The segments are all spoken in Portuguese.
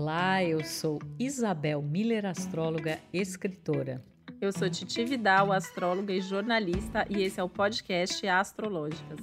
Olá, eu sou Isabel Miller, astróloga, escritora. Eu sou Titi Vidal, astróloga e jornalista, e esse é o podcast Astrológicas.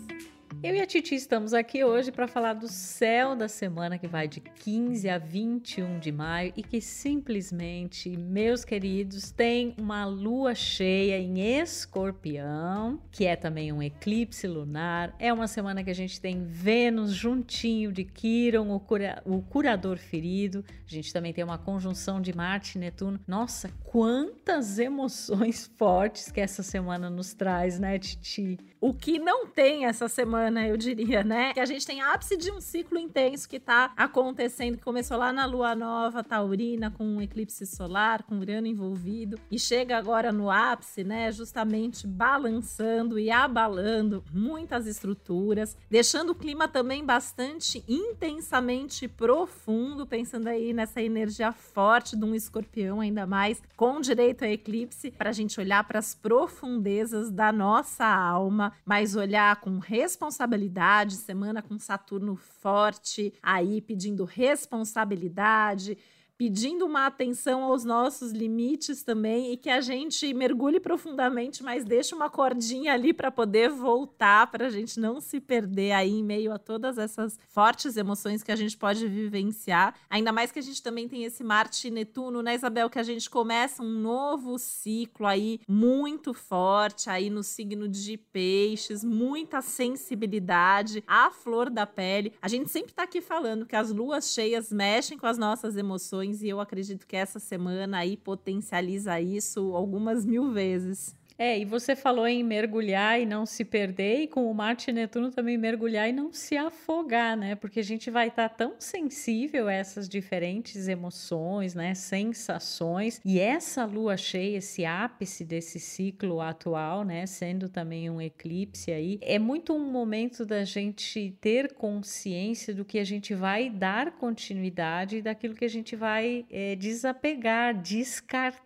Eu e a Titi estamos aqui hoje para falar do céu da semana que vai de 15 a 21 de maio e que simplesmente, meus queridos, tem uma lua cheia em Escorpião, que é também um eclipse lunar. É uma semana que a gente tem Vênus juntinho de Quiron, o, cura o curador ferido. A gente também tem uma conjunção de Marte e Netuno. Nossa, quantas emoções fortes que essa semana nos traz, né, Titi? O que não tem essa semana, eu diria, né? Que a gente tem ápice de um ciclo intenso que tá acontecendo, que começou lá na lua nova taurina, com um eclipse solar, com Urano envolvido, e chega agora no ápice, né? Justamente balançando e abalando muitas estruturas, deixando o clima também bastante intensamente profundo, pensando aí nessa energia forte de um escorpião, ainda mais com direito a eclipse, para a gente olhar para as profundezas da nossa alma mas olhar com responsabilidade, semana com Saturno forte, aí pedindo responsabilidade, pedindo uma atenção aos nossos limites também e que a gente mergulhe profundamente, mas deixe uma cordinha ali para poder voltar, para a gente não se perder aí em meio a todas essas fortes emoções que a gente pode vivenciar. Ainda mais que a gente também tem esse Marte e Netuno, né, Isabel, que a gente começa um novo ciclo aí muito forte aí no signo de Peixes, muita sensibilidade, a flor da pele. A gente sempre está aqui falando que as luas cheias mexem com as nossas emoções e eu acredito que essa semana aí potencializa isso algumas mil vezes. É, e você falou em mergulhar e não se perder, e com o Marte e Netuno também mergulhar e não se afogar, né? Porque a gente vai estar tá tão sensível a essas diferentes emoções, né? Sensações. E essa lua cheia, esse ápice desse ciclo atual, né? Sendo também um eclipse aí, é muito um momento da gente ter consciência do que a gente vai dar continuidade e daquilo que a gente vai é, desapegar, descartar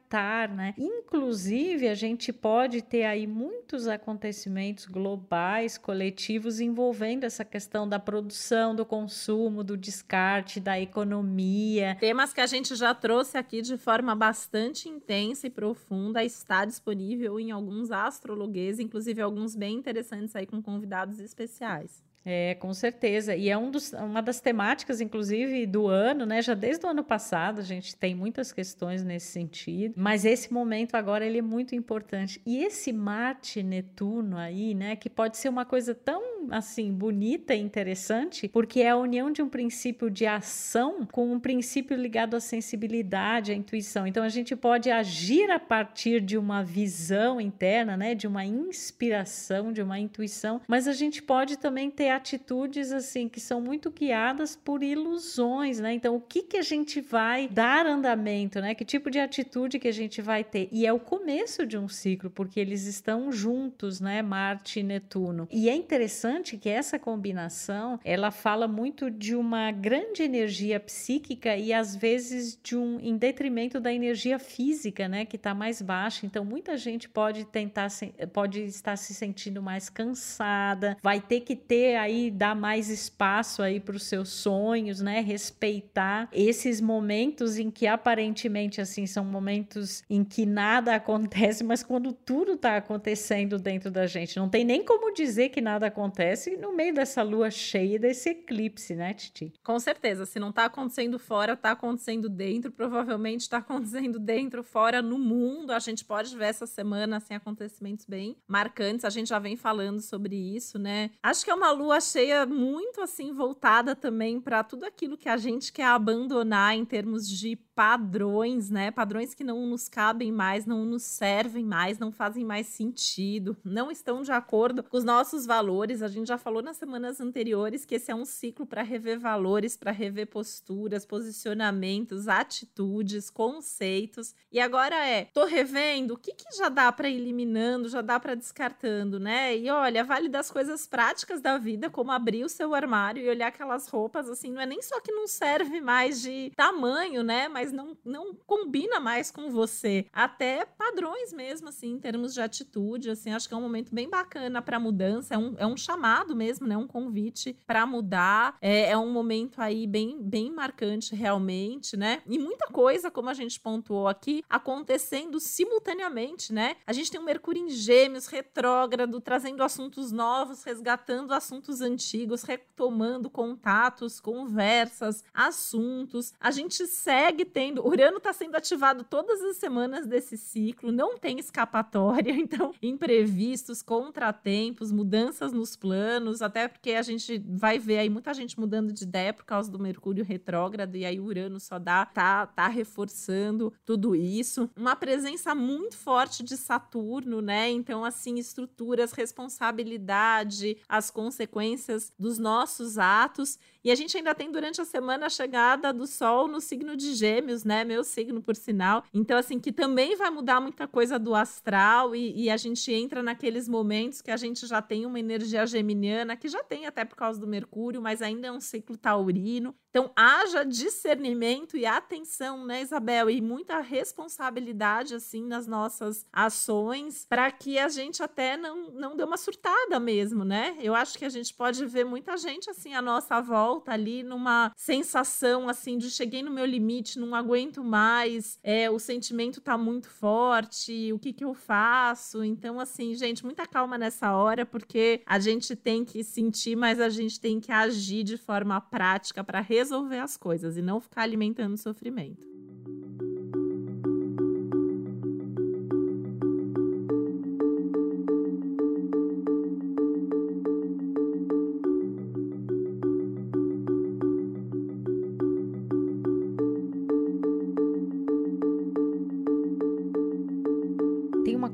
né? Inclusive, a gente pode ter aí muitos acontecimentos globais, coletivos, envolvendo essa questão da produção, do consumo, do descarte, da economia. Temas que a gente já trouxe aqui de forma bastante intensa e profunda, está disponível em alguns astrologuês, inclusive alguns bem interessantes aí com convidados especiais. É, com certeza. E é um dos, uma das temáticas, inclusive, do ano, né? Já desde o ano passado a gente tem muitas questões nesse sentido, mas esse momento agora ele é muito importante. E esse Marte Netuno aí, né? Que pode ser uma coisa tão assim bonita e interessante, porque é a união de um princípio de ação com um princípio ligado à sensibilidade, à intuição. Então a gente pode agir a partir de uma visão interna, né? De uma inspiração, de uma intuição, mas a gente pode também ter atitudes assim que são muito guiadas por ilusões, né? Então, o que que a gente vai dar andamento, né? Que tipo de atitude que a gente vai ter? E é o começo de um ciclo, porque eles estão juntos, né? Marte e Netuno. E é interessante que essa combinação, ela fala muito de uma grande energia psíquica e às vezes de um em detrimento da energia física, né, que está mais baixa. Então, muita gente pode tentar pode estar se sentindo mais cansada, vai ter que ter aí dar mais espaço aí para os seus sonhos, né? Respeitar esses momentos em que aparentemente assim são momentos em que nada acontece, mas quando tudo está acontecendo dentro da gente, não tem nem como dizer que nada acontece no meio dessa lua cheia, desse eclipse, né, Titi? Com certeza, se não está acontecendo fora, está acontecendo dentro, provavelmente está acontecendo dentro, fora, no mundo. A gente pode ver essa semana assim acontecimentos bem marcantes. A gente já vem falando sobre isso, né? Acho que é uma lua cheia muito assim voltada também para tudo aquilo que a gente quer abandonar em termos de padrões, né? Padrões que não nos cabem mais, não nos servem mais, não fazem mais sentido, não estão de acordo com os nossos valores. A gente já falou nas semanas anteriores que esse é um ciclo para rever valores, para rever posturas, posicionamentos, atitudes, conceitos. E agora é, tô revendo, o que, que já dá para eliminando, já dá para descartando, né? E olha, vale das coisas práticas da vida como abrir o seu armário e olhar aquelas roupas, assim, não é nem só que não serve mais de tamanho, né? Mas não, não combina mais com você. Até padrões mesmo, assim, em termos de atitude, assim, acho que é um momento bem bacana para mudança, é um, é um chamado mesmo, né? Um convite para mudar. É, é um momento aí bem, bem marcante realmente, né? E muita coisa, como a gente pontuou aqui, acontecendo simultaneamente, né? A gente tem um Mercúrio em Gêmeos retrógrado, trazendo assuntos novos, resgatando assuntos antigos, retomando contatos, conversas, assuntos. A gente segue. Urano está sendo ativado todas as semanas desse ciclo, não tem escapatória, então, imprevistos, contratempos, mudanças nos planos, até porque a gente vai ver aí muita gente mudando de ideia por causa do Mercúrio retrógrado, e aí Urano só dá, tá, tá reforçando tudo isso. Uma presença muito forte de Saturno, né? Então, assim, estruturas, responsabilidade, as consequências dos nossos atos. E a gente ainda tem durante a semana a chegada do Sol no signo de Gêmeos, né? Meu signo, por sinal. Então, assim, que também vai mudar muita coisa do astral e, e, a gente entra naqueles momentos que a gente já tem uma energia geminiana, que já tem até por causa do Mercúrio, mas ainda é um ciclo taurino. Então, haja discernimento e atenção, né, Isabel? E muita responsabilidade, assim, nas nossas ações, para que a gente até não, não dê uma surtada mesmo, né? Eu acho que a gente pode ver muita gente, assim, à nossa volta ali, numa sensação, assim, de cheguei no meu limite, não aguento mais, é, o sentimento tá muito forte, o que que eu faço? Então, assim, gente, muita calma nessa hora, porque a gente tem que sentir, mas a gente tem que agir de forma prática para resolver as coisas e não ficar alimentando sofrimento.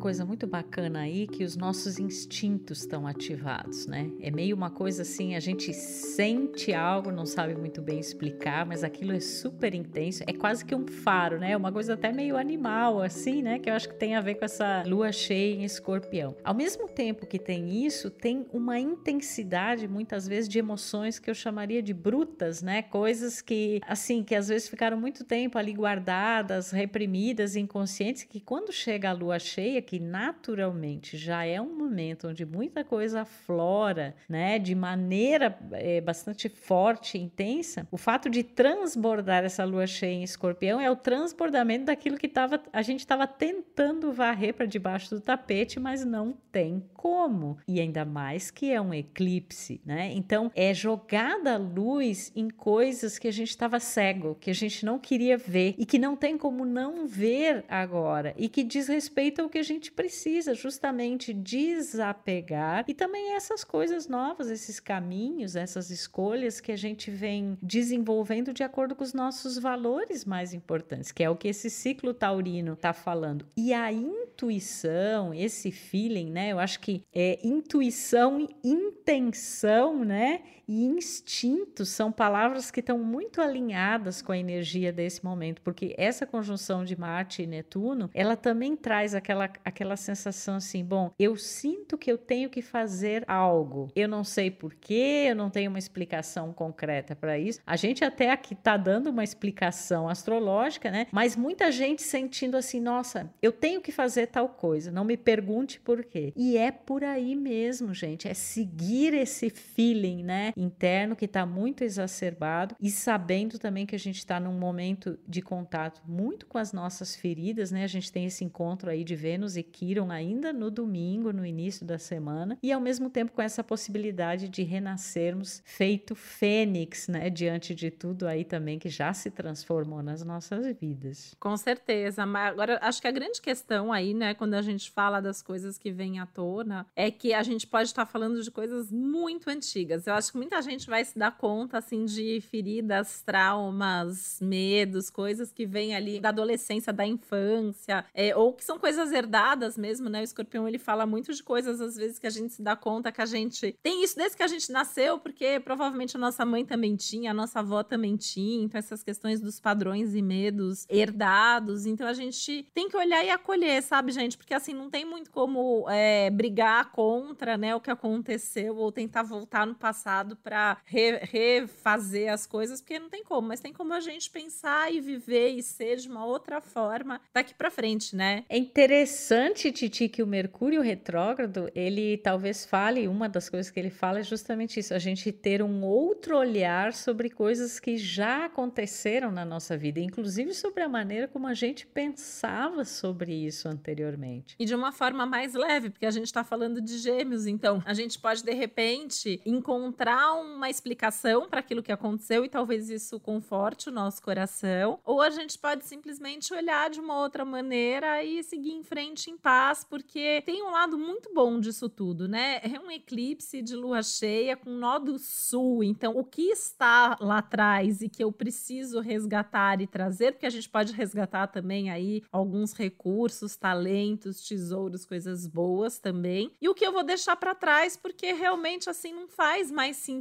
Coisa muito bacana aí que os nossos instintos estão ativados, né? É meio uma coisa assim, a gente sente algo, não sabe muito bem explicar, mas aquilo é super intenso, é quase que um faro, né? Uma coisa até meio animal assim, né? Que eu acho que tem a ver com essa lua cheia em escorpião. Ao mesmo tempo que tem isso, tem uma intensidade muitas vezes de emoções que eu chamaria de brutas, né? Coisas que assim, que às vezes ficaram muito tempo ali guardadas, reprimidas, inconscientes, que quando chega a lua cheia, que que naturalmente já é um momento onde muita coisa aflora, né, de maneira é, bastante forte intensa, o fato de transbordar essa lua cheia em escorpião é o transbordamento daquilo que tava, a gente estava tentando varrer para debaixo do tapete, mas não tem como. E ainda mais que é um eclipse, né? Então é jogada luz em coisas que a gente estava cego, que a gente não queria ver e que não tem como não ver agora e que diz respeito ao que a gente precisa justamente desapegar e também essas coisas novas, esses caminhos, essas escolhas que a gente vem desenvolvendo de acordo com os nossos valores mais importantes, que é o que esse ciclo taurino está falando. E a intuição, esse feeling, né? Eu acho que é intuição, intenção, né? E instinto são palavras que estão muito alinhadas com a energia desse momento, porque essa conjunção de Marte e Netuno, ela também traz aquela, aquela sensação assim, bom, eu sinto que eu tenho que fazer algo. Eu não sei porquê, eu não tenho uma explicação concreta para isso. A gente até aqui está dando uma explicação astrológica, né? Mas muita gente sentindo assim, nossa, eu tenho que fazer tal coisa, não me pergunte por quê. E é por aí mesmo, gente, é seguir esse feeling, né? Interno que está muito exacerbado e sabendo também que a gente está num momento de contato muito com as nossas feridas, né? A gente tem esse encontro aí de Vênus e Quiron ainda no domingo, no início da semana, e ao mesmo tempo com essa possibilidade de renascermos feito fênix, né? Diante de tudo aí também que já se transformou nas nossas vidas. Com certeza, mas agora acho que a grande questão aí, né, quando a gente fala das coisas que vêm à tona, é que a gente pode estar falando de coisas muito antigas. Eu acho que muita gente vai se dar conta, assim, de feridas, traumas, medos, coisas que vêm ali da adolescência, da infância, é, ou que são coisas herdadas mesmo, né? O escorpião, ele fala muito de coisas, às vezes, que a gente se dá conta que a gente tem isso desde que a gente nasceu, porque provavelmente a nossa mãe também tinha, a nossa avó também tinha, então essas questões dos padrões e medos herdados, então a gente tem que olhar e acolher, sabe, gente? Porque, assim, não tem muito como é, brigar contra, né, o que aconteceu ou tentar voltar no passado para re, refazer as coisas, porque não tem como, mas tem como a gente pensar e viver e ser de uma outra forma daqui para frente, né? É interessante, Titi, que o Mercúrio retrógrado, ele talvez fale, uma das coisas que ele fala é justamente isso, a gente ter um outro olhar sobre coisas que já aconteceram na nossa vida, inclusive sobre a maneira como a gente pensava sobre isso anteriormente. E de uma forma mais leve, porque a gente está falando de gêmeos, então a gente pode de repente encontrar uma explicação para aquilo que aconteceu e talvez isso conforte o nosso coração, ou a gente pode simplesmente olhar de uma outra maneira e seguir em frente em paz, porque tem um lado muito bom disso tudo, né? É um eclipse de lua cheia com nó do sul, então o que está lá atrás e que eu preciso resgatar e trazer, porque a gente pode resgatar também aí alguns recursos, talentos, tesouros, coisas boas também. E o que eu vou deixar para trás, porque realmente assim não faz mais sentido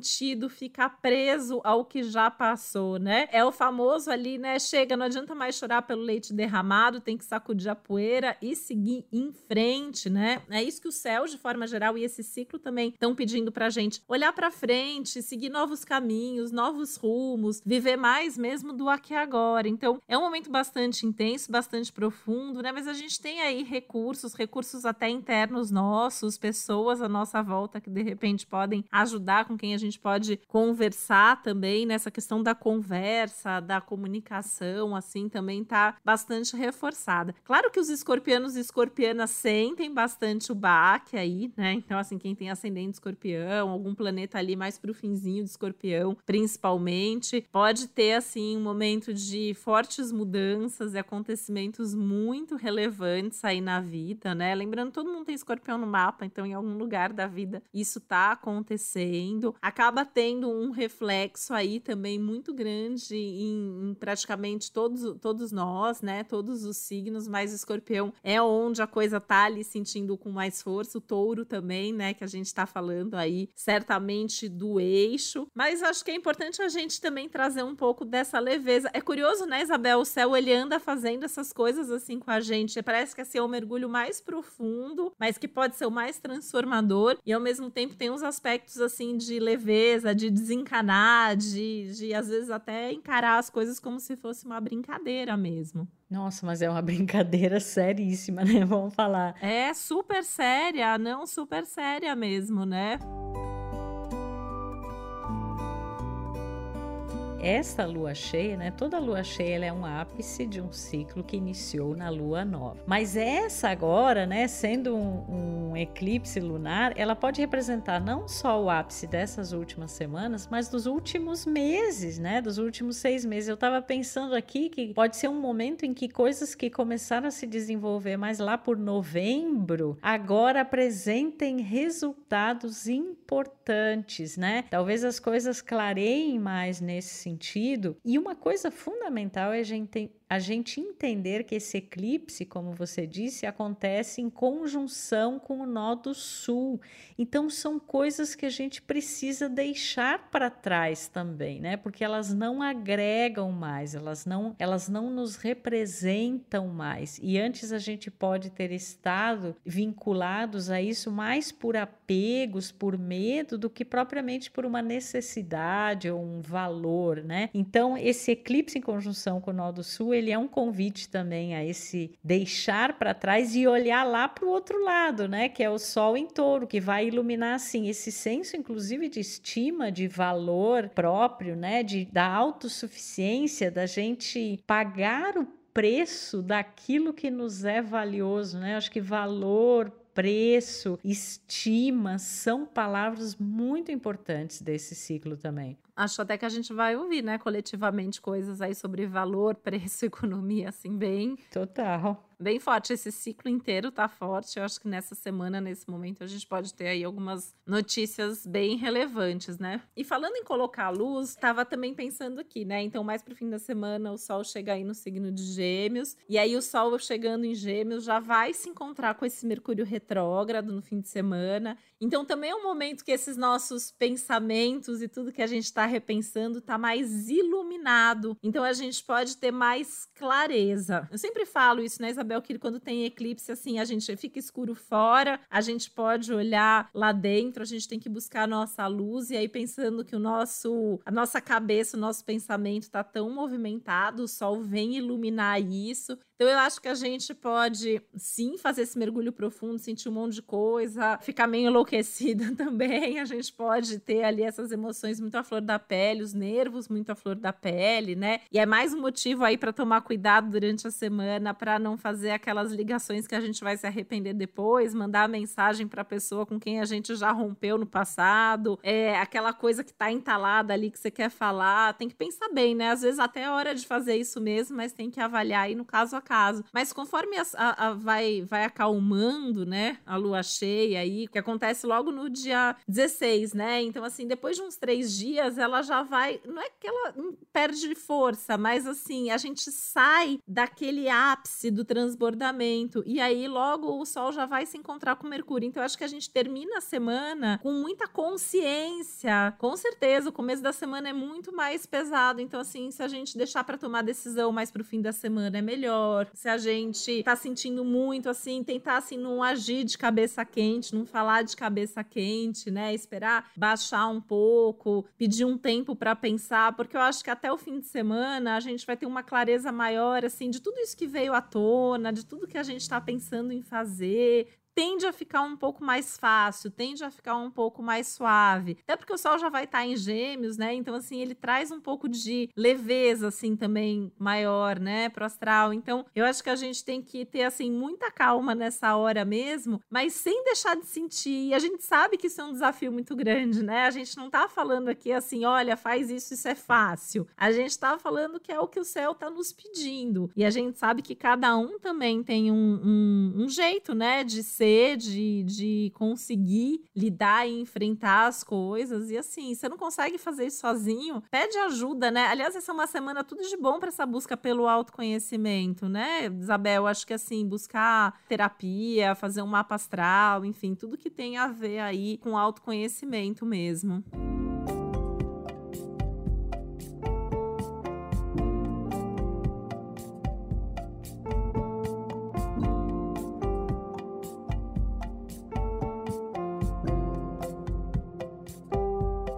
ficar preso ao que já passou, né? É o famoso ali, né? Chega, não adianta mais chorar pelo leite derramado, tem que sacudir a poeira e seguir em frente, né? É isso que o céu, de forma geral, e esse ciclo também estão pedindo pra gente olhar para frente, seguir novos caminhos, novos rumos, viver mais mesmo do aqui e agora. Então, é um momento bastante intenso, bastante profundo, né? Mas a gente tem aí recursos, recursos até internos nossos, pessoas à nossa volta que de repente podem ajudar, com quem a gente pode conversar também nessa questão da conversa, da comunicação, assim, também tá bastante reforçada. Claro que os escorpianos e escorpianas sentem bastante o baque aí, né? Então, assim, quem tem ascendente escorpião, algum planeta ali mais pro finzinho de escorpião, principalmente, pode ter, assim, um momento de fortes mudanças e acontecimentos muito relevantes aí na vida, né? Lembrando, todo mundo tem escorpião no mapa, então em algum lugar da vida isso tá acontecendo. Acaba tendo um reflexo aí também muito grande em, em praticamente todos, todos nós, né? Todos os signos, mas escorpião é onde a coisa tá ali sentindo com mais força. O touro também, né? Que a gente tá falando aí, certamente do eixo. Mas acho que é importante a gente também trazer um pouco dessa leveza. É curioso, né, Isabel? O céu ele anda fazendo essas coisas assim com a gente. Parece que assim, é um mergulho mais profundo, mas que pode ser o mais transformador. E ao mesmo tempo tem uns aspectos assim de leveza, de desencanar, de, de às vezes até encarar as coisas como se fosse uma brincadeira mesmo. Nossa, mas é uma brincadeira seríssima, né? Vamos falar. É super séria, não super séria mesmo, né? Essa lua cheia, né? Toda lua cheia ela é um ápice de um ciclo que iniciou na lua nova. Mas essa agora, né, sendo um, um eclipse lunar, ela pode representar não só o ápice dessas últimas semanas, mas dos últimos meses, né? Dos últimos seis meses. Eu estava pensando aqui que pode ser um momento em que coisas que começaram a se desenvolver mais lá por novembro, agora apresentem resultados importantes, né? Talvez as coisas clareiem mais nesse sentido. E uma coisa fundamental é a gente a gente entender que esse eclipse, como você disse, acontece em conjunção com o nó do sul. Então são coisas que a gente precisa deixar para trás também, né? Porque elas não agregam mais, elas não, elas não nos representam mais. E antes a gente pode ter estado vinculados a isso mais por apegos, por medo do que propriamente por uma necessidade ou um valor, né? Então esse eclipse em conjunção com o nó do sul, ele é um convite também a esse deixar para trás e olhar lá para o outro lado, né? Que é o sol em touro, que vai iluminar assim esse senso, inclusive, de estima, de valor próprio, né? De da autossuficiência, da gente pagar o preço daquilo que nos é valioso, né? Acho que valor, preço, estima são palavras muito importantes desse ciclo também. Acho até que a gente vai ouvir, né, coletivamente, coisas aí sobre valor, preço, economia, assim, bem. Total bem forte. Esse ciclo inteiro tá forte. Eu acho que nessa semana, nesse momento, a gente pode ter aí algumas notícias bem relevantes, né? E falando em colocar a luz, tava também pensando aqui, né? Então, mais pro fim da semana, o Sol chega aí no signo de Gêmeos. E aí, o Sol chegando em Gêmeos já vai se encontrar com esse Mercúrio retrógrado no fim de semana. Então, também é um momento que esses nossos pensamentos e tudo que a gente tá está repensando está mais iluminado. Então a gente pode ter mais clareza. Eu sempre falo isso, né, Isabel, que quando tem eclipse, assim, a gente fica escuro fora, a gente pode olhar lá dentro, a gente tem que buscar a nossa luz, e aí pensando que o nosso, a nossa cabeça, o nosso pensamento está tão movimentado, o sol vem iluminar isso. Então eu acho que a gente pode sim fazer esse mergulho profundo, sentir um monte de coisa, ficar meio enlouquecida também. A gente pode ter ali essas emoções muito à flor da pele, os nervos muito à flor da pele, né? E é mais um motivo aí para tomar cuidado durante a semana para não fazer aquelas ligações que a gente vai se arrepender depois, mandar mensagem para a pessoa com quem a gente já rompeu no passado, é aquela coisa que tá entalada ali que você quer falar, tem que pensar bem, né? Às vezes até é hora de fazer isso mesmo, mas tem que avaliar aí no caso a caso. Mas conforme a, a, a vai, vai acalmando, né, a lua cheia aí, que acontece logo no dia 16, né? Então, assim, depois de uns três dias, ela já vai. Não é que ela perde força, mas assim, a gente sai daquele ápice do transbordamento. E aí, logo o Sol já vai se encontrar com Mercúrio. Então, acho que a gente termina a semana com muita consciência. Com certeza, o começo da semana é muito mais pesado. Então, assim, se a gente deixar para tomar decisão mais pro fim da semana, é melhor melhor. Se a gente tá sentindo muito assim, tentar assim não agir de cabeça quente, não falar de cabeça quente, né? Esperar baixar um pouco, pedir um tempo para pensar, porque eu acho que até o fim de semana a gente vai ter uma clareza maior assim de tudo isso que veio à tona, de tudo que a gente está pensando em fazer, tende a ficar um pouco mais fácil, tende a ficar um pouco mais suave. Até porque o Sol já vai estar tá em Gêmeos, né? Então, assim, ele traz um pouco de leveza, assim, também maior, né, pro astral. Então, eu acho que a gente tem que ter, assim, muita calma nessa hora mesmo, mas sem deixar de sentir. E a gente sabe que isso é um desafio muito grande, né? A gente não tá falando aqui assim, olha, faz isso, isso é fácil. A gente tá falando que é o que o céu tá nos pedindo. E a gente sabe que cada um também tem um, um, um jeito, né, de ser de, de conseguir lidar e enfrentar as coisas. E assim, você não consegue fazer isso sozinho, pede ajuda, né? Aliás, essa é uma semana tudo de bom para essa busca pelo autoconhecimento, né, Isabel? Acho que assim, buscar terapia, fazer um mapa astral, enfim, tudo que tem a ver aí com autoconhecimento mesmo.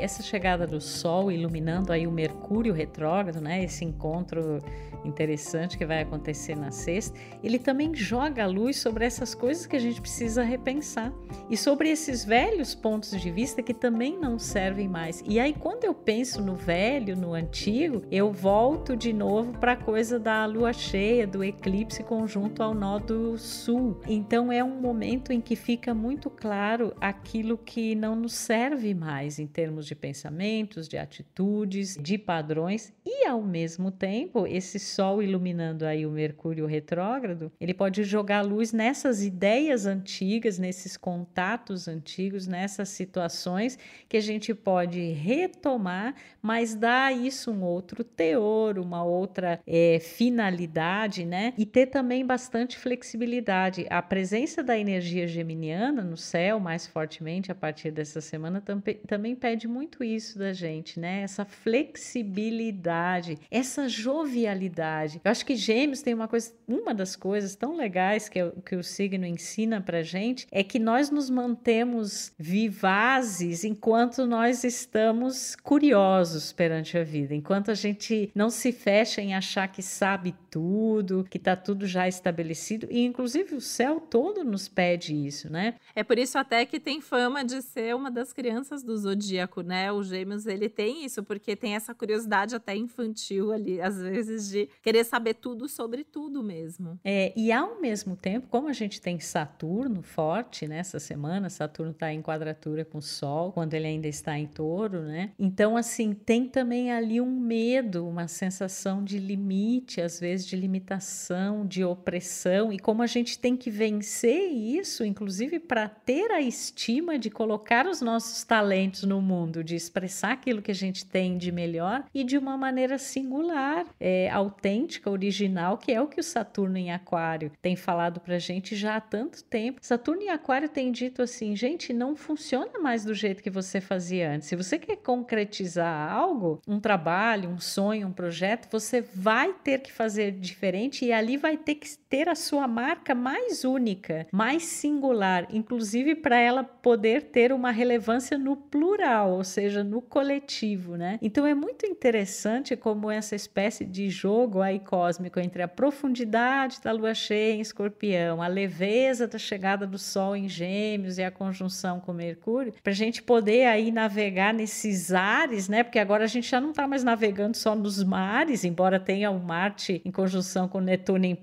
Essa chegada do Sol iluminando aí o Mercúrio retrógrado, né? Esse encontro interessante que vai acontecer na sexta, ele também joga a luz sobre essas coisas que a gente precisa repensar e sobre esses velhos pontos de vista que também não servem mais. E aí, quando eu penso no velho, no antigo, eu volto de novo para a coisa da lua cheia, do eclipse conjunto ao nó do sul. Então, é um momento em que fica muito claro aquilo que não nos serve mais em termos de pensamentos, de atitudes, de padrões e, ao mesmo tempo, esse Sol iluminando aí o Mercúrio retrógrado, ele pode jogar luz nessas ideias antigas, nesses contatos antigos, nessas situações que a gente pode retomar, mas dar isso um outro teor, uma outra é, finalidade, né? E ter também bastante flexibilidade. A presença da energia geminiana no céu mais fortemente a partir dessa semana também pede muito isso da gente, né? Essa flexibilidade, essa jovialidade. Eu acho que Gêmeos tem uma coisa, uma das coisas tão legais que, que o signo ensina pra gente é que nós nos mantemos vivazes enquanto nós estamos curiosos perante a vida, enquanto a gente não se fecha em achar que sabe tudo, que tá tudo já estabelecido, e inclusive o céu todo nos pede isso, né? É por isso até que tem fama de ser uma das crianças do zodíaco, né? O Gêmeos, ele tem isso, porque tem essa curiosidade até infantil ali, às vezes, de querer saber tudo sobre tudo mesmo. É, e ao mesmo tempo, como a gente tem Saturno forte nessa semana, Saturno está em quadratura com o Sol, quando ele ainda está em touro, né? Então, assim, tem também ali um medo, uma sensação de limite, às vezes de limitação, de opressão, e como a gente tem que vencer isso, inclusive para ter a estima de colocar os nossos talentos no mundo, de expressar aquilo que a gente tem de melhor e de uma maneira singular, é, autêntica, original, que é o que o Saturno em Aquário tem falado para gente já há tanto tempo. Saturno em Aquário tem dito assim, gente, não funciona mais do jeito que você fazia antes. Se você quer concretizar algo, um trabalho, um sonho, um projeto, você vai ter que fazer diferente e ali vai ter que ter a sua marca mais única, mais singular, inclusive para ela poder ter uma relevância no plural, ou seja, no coletivo, né? Então é muito interessante como essa espécie de jogo aí cósmico entre a profundidade da lua cheia em Escorpião, a leveza da chegada do Sol em Gêmeos e a conjunção com Mercúrio, para a gente poder aí navegar nesses ares, né? Porque agora a gente já não está mais navegando só nos mares, embora tenha o Marte em conjunção com Netuno em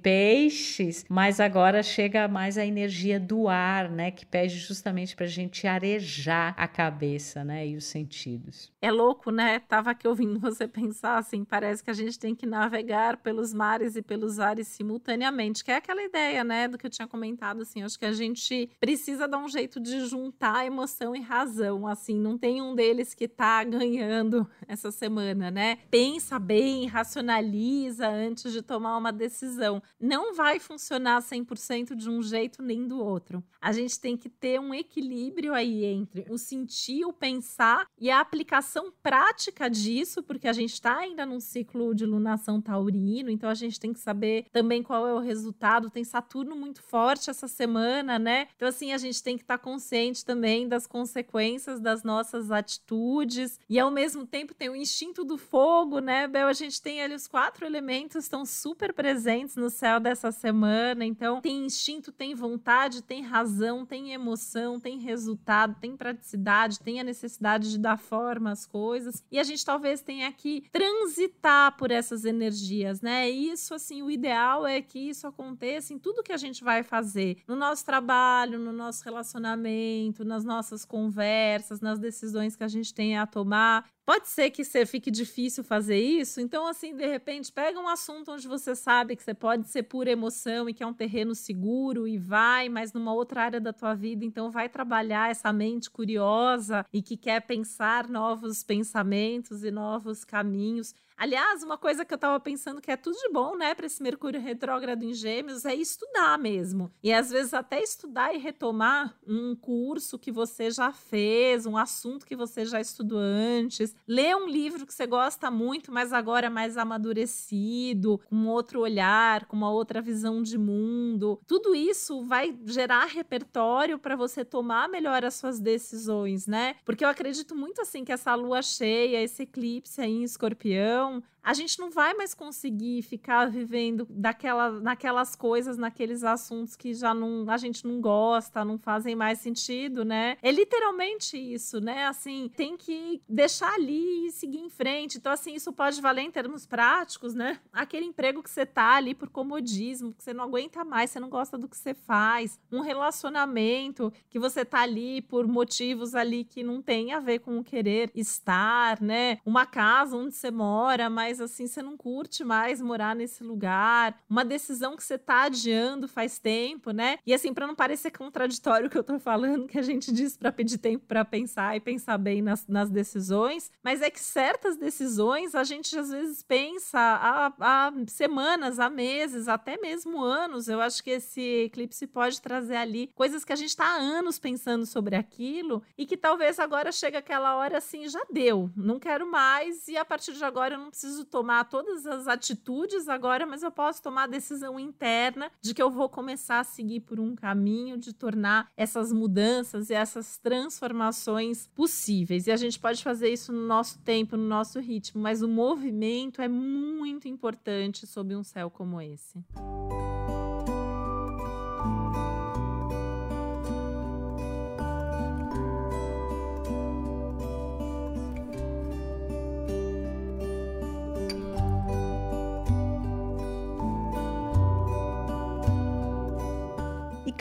Peixes, mas agora chega mais a energia do ar, né? Que pede justamente para a gente arejar a cabeça, né? E os sentidos. É louco, né? Tava aqui ouvindo você pensar assim, parece que a gente tem que navegar pelos mares e pelos ares simultaneamente, que é aquela ideia, né, do que eu tinha comentado assim, acho que a gente precisa dar um jeito de juntar emoção e razão, assim, não tem um deles que tá ganhando essa semana, né? Pensa bem, racionaliza antes de tomar uma decisão. Não vai funcionar 100% de um jeito nem do outro. A gente tem que ter um equilíbrio aí entre o sentir, o pensar e a aplicação prática disso, porque a gente está ainda num ciclo de lunação taurino, então a gente tem que saber também qual é o resultado. Tem Saturno muito forte essa semana, né? Então, assim, a gente tem que estar tá consciente também das consequências das nossas atitudes e ao mesmo tempo tem o instinto do fogo, né, Bel? A gente tem ali os quatro elementos estão super presentes no céu dessa semana, então tem instinto, tem vontade, tem razão, tem emoção, tem resultado, tem praticidade, tem a necessidade de dar forma às coisas e a gente talvez tenha que transitar por essas energias, né? Isso, assim, o ideal é que isso aconteça em tudo que a gente vai fazer, no nosso trabalho, no nosso relacionamento, nas nossas conversas, nas decisões que a gente tem a tomar. Pode ser que você fique difícil fazer isso, então assim, de repente, pega um assunto onde você sabe que você pode ser pura emoção e que é um terreno seguro e vai, mas numa outra área da tua vida, então vai trabalhar essa mente curiosa e que quer pensar novos pensamentos e novos caminhos. Aliás, uma coisa que eu tava pensando que é tudo de bom, né, para esse Mercúrio retrógrado em Gêmeos é estudar mesmo. E às vezes até estudar e retomar um curso que você já fez, um assunto que você já estudou antes, ler um livro que você gosta muito, mas agora é mais amadurecido, com outro olhar, com uma outra visão de mundo. Tudo isso vai gerar repertório para você tomar melhor as suas decisões, né? Porque eu acredito muito assim que essa lua cheia, esse eclipse aí em Escorpião então, a gente não vai mais conseguir ficar vivendo daquela, naquelas coisas, naqueles assuntos que já não, a gente não gosta, não fazem mais sentido, né? É literalmente isso, né? Assim, tem que deixar ali e seguir em frente. Então, assim, isso pode valer em termos práticos, né? Aquele emprego que você tá ali por comodismo, que você não aguenta mais, você não gosta do que você faz, um relacionamento que você tá ali por motivos ali que não tem a ver com o querer estar, né? Uma casa onde você mora, mas mas assim, você não curte mais morar nesse lugar, uma decisão que você tá adiando faz tempo, né? E assim, para não parecer contraditório o que eu tô falando, que a gente diz para pedir tempo para pensar e pensar bem nas, nas decisões, mas é que certas decisões a gente às vezes pensa há, há semanas, há meses, até mesmo anos. Eu acho que esse eclipse pode trazer ali coisas que a gente tá há anos pensando sobre aquilo e que talvez agora chega aquela hora assim, já deu, não quero mais e a partir de agora eu não preciso tomar todas as atitudes agora, mas eu posso tomar a decisão interna de que eu vou começar a seguir por um caminho de tornar essas mudanças e essas transformações possíveis. E a gente pode fazer isso no nosso tempo, no nosso ritmo, mas o movimento é muito importante sob um céu como esse.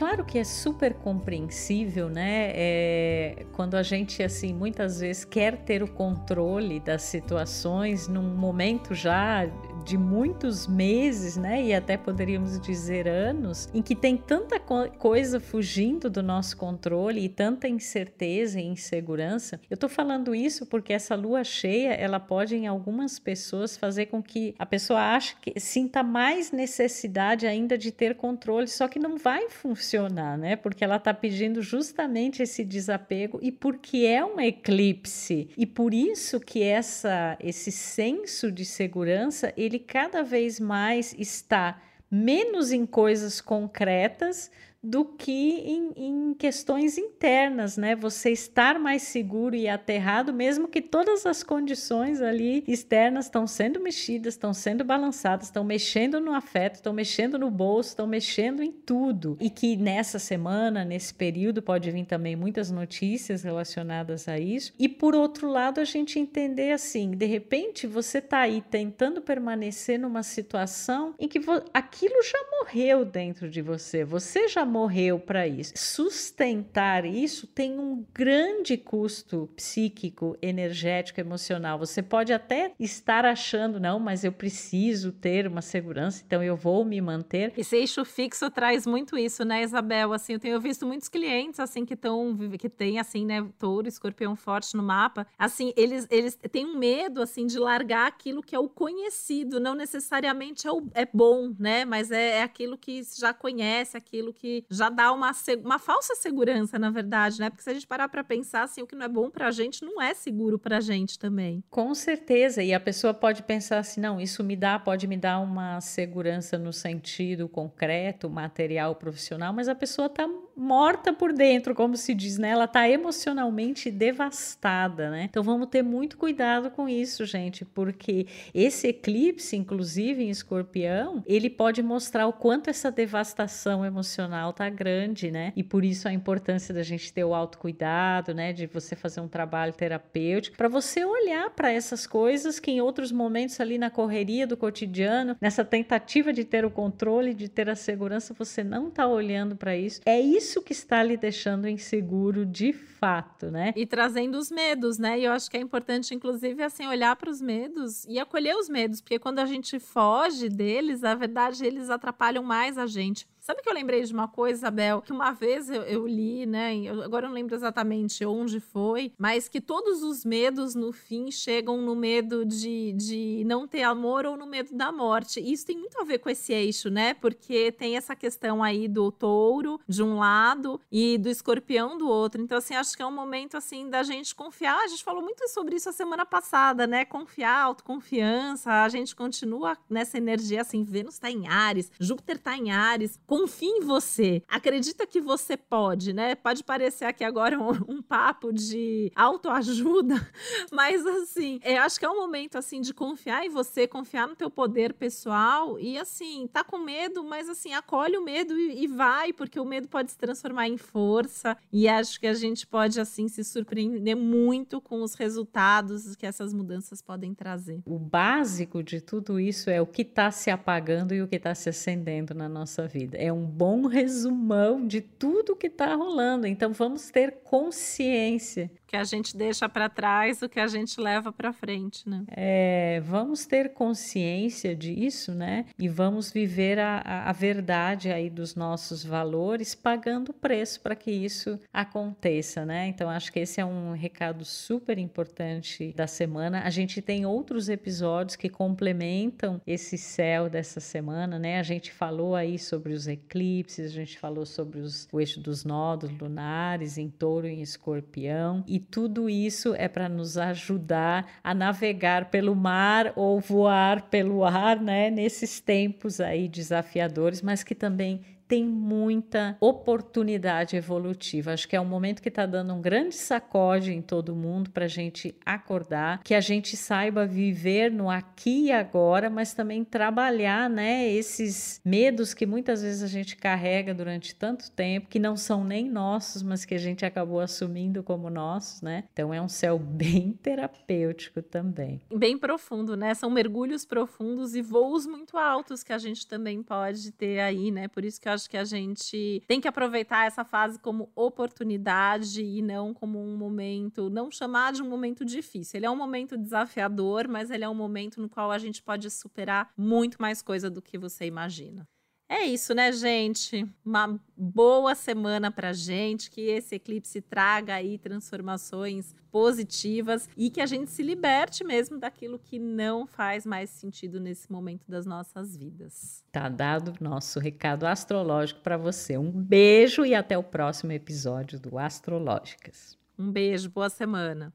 Claro que é super compreensível, né? É, quando a gente, assim, muitas vezes quer ter o controle das situações num momento já de muitos meses, né? E até poderíamos dizer anos, em que tem tanta co coisa fugindo do nosso controle e tanta incerteza e insegurança. Eu tô falando isso porque essa lua cheia, ela pode em algumas pessoas fazer com que a pessoa ache que sinta mais necessidade ainda de ter controle, só que não vai funcionar, né? Porque ela tá pedindo justamente esse desapego e porque é um eclipse. E por isso que essa esse senso de segurança, ele cada vez mais está menos em coisas concretas do que em, em, questões internas, né? Você estar mais seguro e aterrado, mesmo que todas as condições ali externas estão sendo mexidas, estão sendo balançadas, estão mexendo no afeto, estão mexendo no bolso, estão mexendo em tudo. E que nessa semana, nesse período, pode vir também muitas notícias relacionadas a isso. E por outro lado, a gente entender assim, de repente você está aí tentando permanecer numa situação em que aquilo já morreu dentro de você, você já morreu para isso. Sustentar isso tem um grande custo psíquico, energético, emocional. Você pode até estar achando, não, mas eu preciso ter uma segurança, então eu vou me manter. Esse eixo fixo traz muito isso, né, Isabel? Assim, eu tenho visto muitos clientes assim que estão que tem assim, né, touro, escorpião forte no mapa. Assim, eles eles têm um medo assim de largar aquilo que é o conhecido, não necessariamente é, o, é bom, né? Mas é, é aquilo que já conhece, aquilo que já dá uma, uma falsa segurança, na verdade, né? Porque se a gente parar para pensar, assim, o que não é bom para a gente não é seguro para a gente também. Com certeza. E a pessoa pode pensar assim, não, isso me dá, pode me dar uma segurança no sentido concreto, material, profissional, mas a pessoa está morta por dentro, como se diz, né? Ela está emocionalmente devastada, né? Então vamos ter muito cuidado com isso, gente, porque esse eclipse, inclusive em escorpião, ele pode mostrar o quanto essa devastação emocional tá grande, né? E por isso a importância da gente ter o autocuidado, né? De você fazer um trabalho terapêutico, para você olhar para essas coisas que em outros momentos ali na correria do cotidiano, nessa tentativa de ter o controle, de ter a segurança, você não tá olhando para isso. É isso que está lhe deixando inseguro de fato, né? E trazendo os medos, né? E eu acho que é importante, inclusive, assim, olhar para os medos e acolher os medos, porque quando a gente foge deles, na verdade, eles atrapalham mais a gente. Sabe que eu lembrei de uma coisa, Isabel? Que uma vez eu, eu li, né? Eu, agora eu não lembro exatamente onde foi, mas que todos os medos, no fim, chegam no medo de, de não ter amor ou no medo da morte. E isso tem muito a ver com esse eixo, né? Porque tem essa questão aí do touro de um lado e do escorpião do outro. Então, assim, acho que é um momento, assim, da gente confiar. A gente falou muito sobre isso a semana passada, né? Confiar, autoconfiança. A gente continua nessa energia, assim, Vênus tá em Ares, Júpiter tá em Ares confie em você. Acredita que você pode, né? Pode parecer aqui agora um, um papo de autoajuda, mas assim, eu acho que é um momento assim de confiar em você, confiar no teu poder pessoal e assim, tá com medo, mas assim, acolhe o medo e, e vai, porque o medo pode se transformar em força e acho que a gente pode assim se surpreender muito com os resultados que essas mudanças podem trazer. O básico de tudo isso é o que está se apagando e o que está se acendendo na nossa vida é um bom resumão de tudo que está rolando. Então vamos ter consciência que a gente deixa para trás, o que a gente leva para frente, né? É, vamos ter consciência disso, né? E vamos viver a, a, verdade aí dos nossos valores, pagando o preço para que isso aconteça, né? Então acho que esse é um recado super importante da semana. A gente tem outros episódios que complementam esse céu dessa semana, né? A gente falou aí sobre os eclipses, a gente falou sobre os, o eixo dos nodos lunares em touro e em escorpião e tudo isso é para nos ajudar a navegar pelo mar ou voar pelo ar, né, nesses tempos aí desafiadores, mas que também tem muita oportunidade evolutiva. Acho que é um momento que está dando um grande sacode em todo mundo para a gente acordar, que a gente saiba viver no aqui e agora, mas também trabalhar, né, esses medos que muitas vezes a gente carrega durante tanto tempo, que não são nem nossos, mas que a gente acabou assumindo como nossos, né? Então é um céu bem terapêutico também. Bem profundo, né? São mergulhos profundos e voos muito altos que a gente também pode ter aí, né? Por isso que eu acho que a gente tem que aproveitar essa fase como oportunidade e não como um momento, não chamar de um momento difícil. Ele é um momento desafiador, mas ele é um momento no qual a gente pode superar muito mais coisa do que você imagina. É isso, né, gente? Uma boa semana pra gente, que esse eclipse traga aí transformações positivas e que a gente se liberte mesmo daquilo que não faz mais sentido nesse momento das nossas vidas. Tá dado nosso recado astrológico para você. Um beijo e até o próximo episódio do Astrológicas. Um beijo, boa semana.